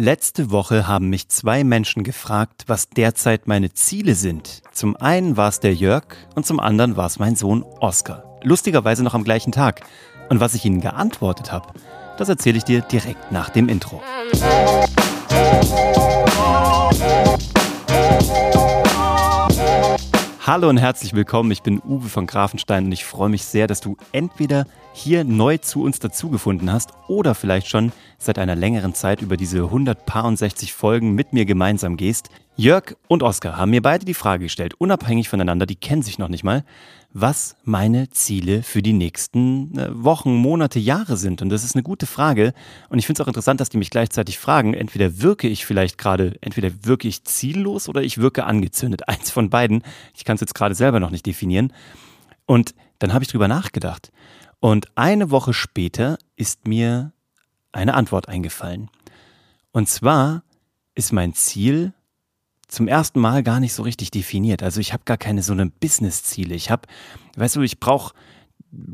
Letzte Woche haben mich zwei Menschen gefragt, was derzeit meine Ziele sind. Zum einen war es der Jörg und zum anderen war es mein Sohn Oskar. Lustigerweise noch am gleichen Tag. Und was ich ihnen geantwortet habe, das erzähle ich dir direkt nach dem Intro. Hallo und herzlich willkommen. Ich bin Uwe von Grafenstein und ich freue mich sehr, dass du entweder hier neu zu uns dazugefunden hast oder vielleicht schon seit einer längeren Zeit über diese 160 Folgen mit mir gemeinsam gehst. Jörg und Oskar haben mir beide die Frage gestellt, unabhängig voneinander, die kennen sich noch nicht mal was meine Ziele für die nächsten äh, Wochen, Monate, Jahre sind. Und das ist eine gute Frage. Und ich finde es auch interessant, dass die mich gleichzeitig fragen, entweder wirke ich vielleicht gerade, entweder wirke ich ziellos oder ich wirke angezündet. Eins von beiden. Ich kann es jetzt gerade selber noch nicht definieren. Und dann habe ich drüber nachgedacht. Und eine Woche später ist mir eine Antwort eingefallen. Und zwar ist mein Ziel, zum ersten Mal gar nicht so richtig definiert. Also ich habe gar keine so eine Business-Ziele. Ich habe, weißt du, ich brauche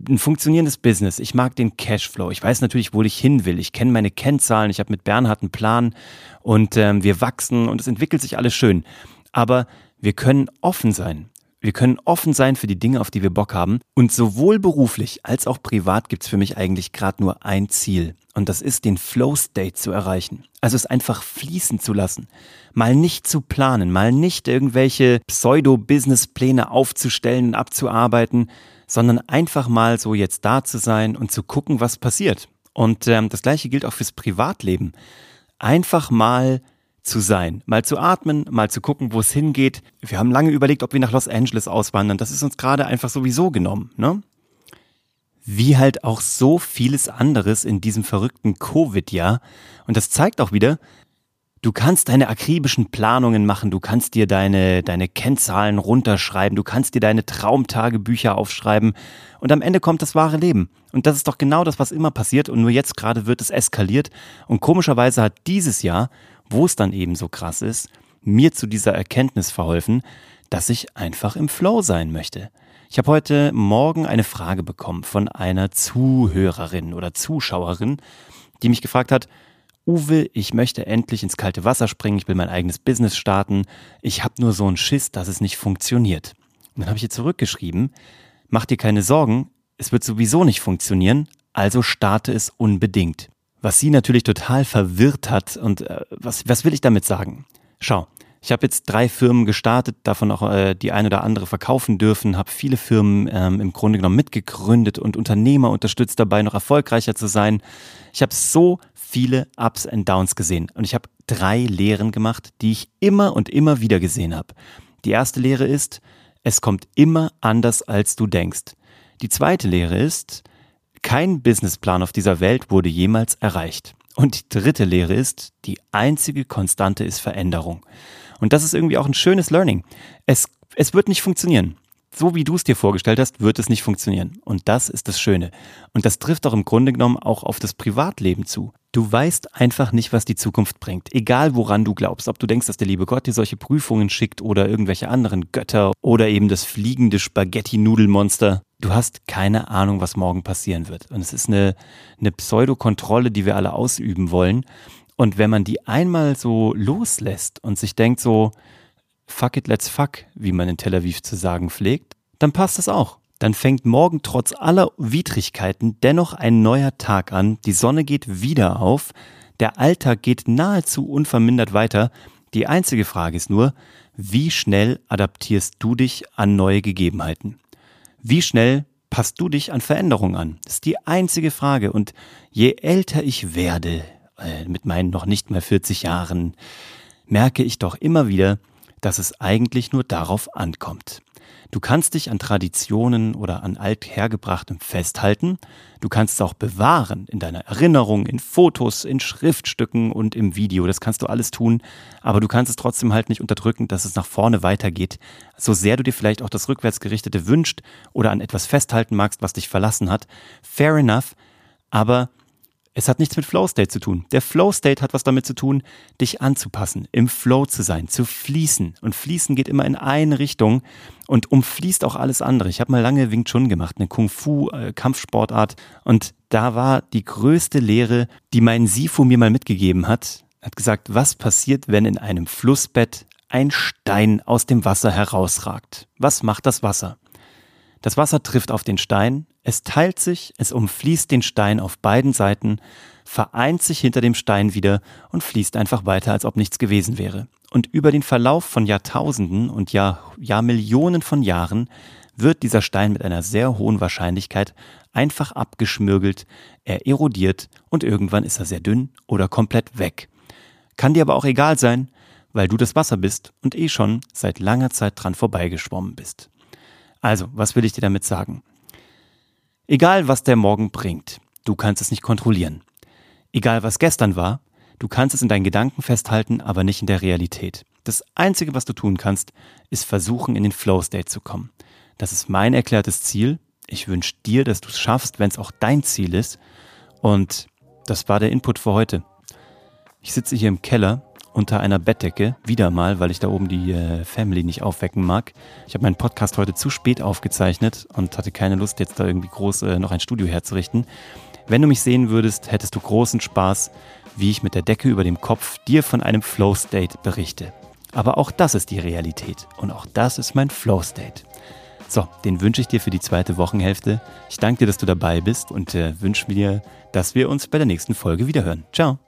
ein funktionierendes Business. Ich mag den Cashflow. Ich weiß natürlich, wo ich hin will. Ich kenne meine Kennzahlen. Ich habe mit Bernhard einen Plan und ähm, wir wachsen und es entwickelt sich alles schön. Aber wir können offen sein. Wir können offen sein für die Dinge, auf die wir Bock haben. Und sowohl beruflich als auch privat gibt's für mich eigentlich gerade nur ein Ziel. Und das ist, den Flow State zu erreichen. Also es einfach fließen zu lassen. Mal nicht zu planen, mal nicht irgendwelche Pseudo-Business-Pläne aufzustellen und abzuarbeiten, sondern einfach mal so jetzt da zu sein und zu gucken, was passiert. Und ähm, das gleiche gilt auch fürs Privatleben. Einfach mal zu sein, mal zu atmen, mal zu gucken, wo es hingeht. Wir haben lange überlegt, ob wir nach Los Angeles auswandern. Das ist uns gerade einfach sowieso genommen, ne? Wie halt auch so vieles anderes in diesem verrückten Covid-Jahr. Und das zeigt auch wieder, Du kannst deine akribischen Planungen machen, du kannst dir deine, deine Kennzahlen runterschreiben, du kannst dir deine Traumtagebücher aufschreiben und am Ende kommt das wahre Leben. Und das ist doch genau das, was immer passiert und nur jetzt gerade wird es eskaliert und komischerweise hat dieses Jahr wo es dann eben so krass ist, mir zu dieser Erkenntnis verholfen, dass ich einfach im Flow sein möchte. Ich habe heute Morgen eine Frage bekommen von einer Zuhörerin oder Zuschauerin, die mich gefragt hat, Uwe, ich möchte endlich ins kalte Wasser springen, ich will mein eigenes Business starten, ich habe nur so einen Schiss, dass es nicht funktioniert. Und dann habe ich ihr zurückgeschrieben, mach dir keine Sorgen, es wird sowieso nicht funktionieren, also starte es unbedingt. Was sie natürlich total verwirrt hat. Und äh, was, was will ich damit sagen? Schau, ich habe jetzt drei Firmen gestartet, davon auch äh, die eine oder andere verkaufen dürfen, habe viele Firmen ähm, im Grunde genommen mitgegründet und Unternehmer unterstützt dabei, noch erfolgreicher zu sein. Ich habe so viele Ups and Downs gesehen und ich habe drei Lehren gemacht, die ich immer und immer wieder gesehen habe. Die erste Lehre ist, es kommt immer anders, als du denkst. Die zweite Lehre ist, kein Businessplan auf dieser Welt wurde jemals erreicht. Und die dritte Lehre ist, die einzige Konstante ist Veränderung. Und das ist irgendwie auch ein schönes Learning. Es, es wird nicht funktionieren. So wie du es dir vorgestellt hast, wird es nicht funktionieren. Und das ist das Schöne. Und das trifft auch im Grunde genommen auch auf das Privatleben zu. Du weißt einfach nicht, was die Zukunft bringt. Egal woran du glaubst. Ob du denkst, dass der liebe Gott dir solche Prüfungen schickt oder irgendwelche anderen Götter oder eben das fliegende Spaghetti-Nudelmonster. Du hast keine Ahnung, was morgen passieren wird. Und es ist eine, eine Pseudokontrolle, die wir alle ausüben wollen. Und wenn man die einmal so loslässt und sich denkt so, fuck it, let's fuck, wie man in Tel Aviv zu sagen pflegt, dann passt das auch dann fängt morgen trotz aller Widrigkeiten dennoch ein neuer Tag an, die Sonne geht wieder auf, der Alltag geht nahezu unvermindert weiter. Die einzige Frage ist nur, wie schnell adaptierst du dich an neue Gegebenheiten? Wie schnell passt du dich an Veränderungen an? Das ist die einzige Frage. Und je älter ich werde, äh, mit meinen noch nicht mal 40 Jahren, merke ich doch immer wieder, dass es eigentlich nur darauf ankommt. Du kannst dich an Traditionen oder an althergebrachtem festhalten. Du kannst es auch bewahren in deiner Erinnerung, in Fotos, in Schriftstücken und im Video. Das kannst du alles tun. Aber du kannst es trotzdem halt nicht unterdrücken, dass es nach vorne weitergeht. So sehr du dir vielleicht auch das Rückwärtsgerichtete wünscht oder an etwas festhalten magst, was dich verlassen hat. Fair enough. Aber es hat nichts mit Flow State zu tun. Der Flow State hat was damit zu tun, dich anzupassen, im Flow zu sein, zu fließen. Und fließen geht immer in eine Richtung und umfließt auch alles andere. Ich habe mal lange Wing Chun gemacht, eine Kung Fu äh, Kampfsportart und da war die größte Lehre, die mein Sifu mir mal mitgegeben hat, hat gesagt, was passiert, wenn in einem Flussbett ein Stein aus dem Wasser herausragt? Was macht das Wasser? Das Wasser trifft auf den Stein, es teilt sich, es umfließt den Stein auf beiden Seiten, vereint sich hinter dem Stein wieder und fließt einfach weiter, als ob nichts gewesen wäre. Und über den Verlauf von Jahrtausenden und Jahr, Jahrmillionen von Jahren wird dieser Stein mit einer sehr hohen Wahrscheinlichkeit einfach abgeschmürgelt, er erodiert und irgendwann ist er sehr dünn oder komplett weg. Kann dir aber auch egal sein, weil du das Wasser bist und eh schon seit langer Zeit dran vorbeigeschwommen bist. Also, was will ich dir damit sagen? Egal, was der Morgen bringt, du kannst es nicht kontrollieren. Egal, was gestern war, du kannst es in deinen Gedanken festhalten, aber nicht in der Realität. Das Einzige, was du tun kannst, ist versuchen, in den Flow-State zu kommen. Das ist mein erklärtes Ziel. Ich wünsche dir, dass du es schaffst, wenn es auch dein Ziel ist. Und das war der Input für heute. Ich sitze hier im Keller unter einer Bettdecke, wieder mal, weil ich da oben die äh, Family nicht aufwecken mag. Ich habe meinen Podcast heute zu spät aufgezeichnet und hatte keine Lust, jetzt da irgendwie groß äh, noch ein Studio herzurichten. Wenn du mich sehen würdest, hättest du großen Spaß, wie ich mit der Decke über dem Kopf dir von einem Flow State berichte. Aber auch das ist die Realität und auch das ist mein Flow State. So, den wünsche ich dir für die zweite Wochenhälfte. Ich danke dir, dass du dabei bist und äh, wünsche mir, dass wir uns bei der nächsten Folge wiederhören. Ciao.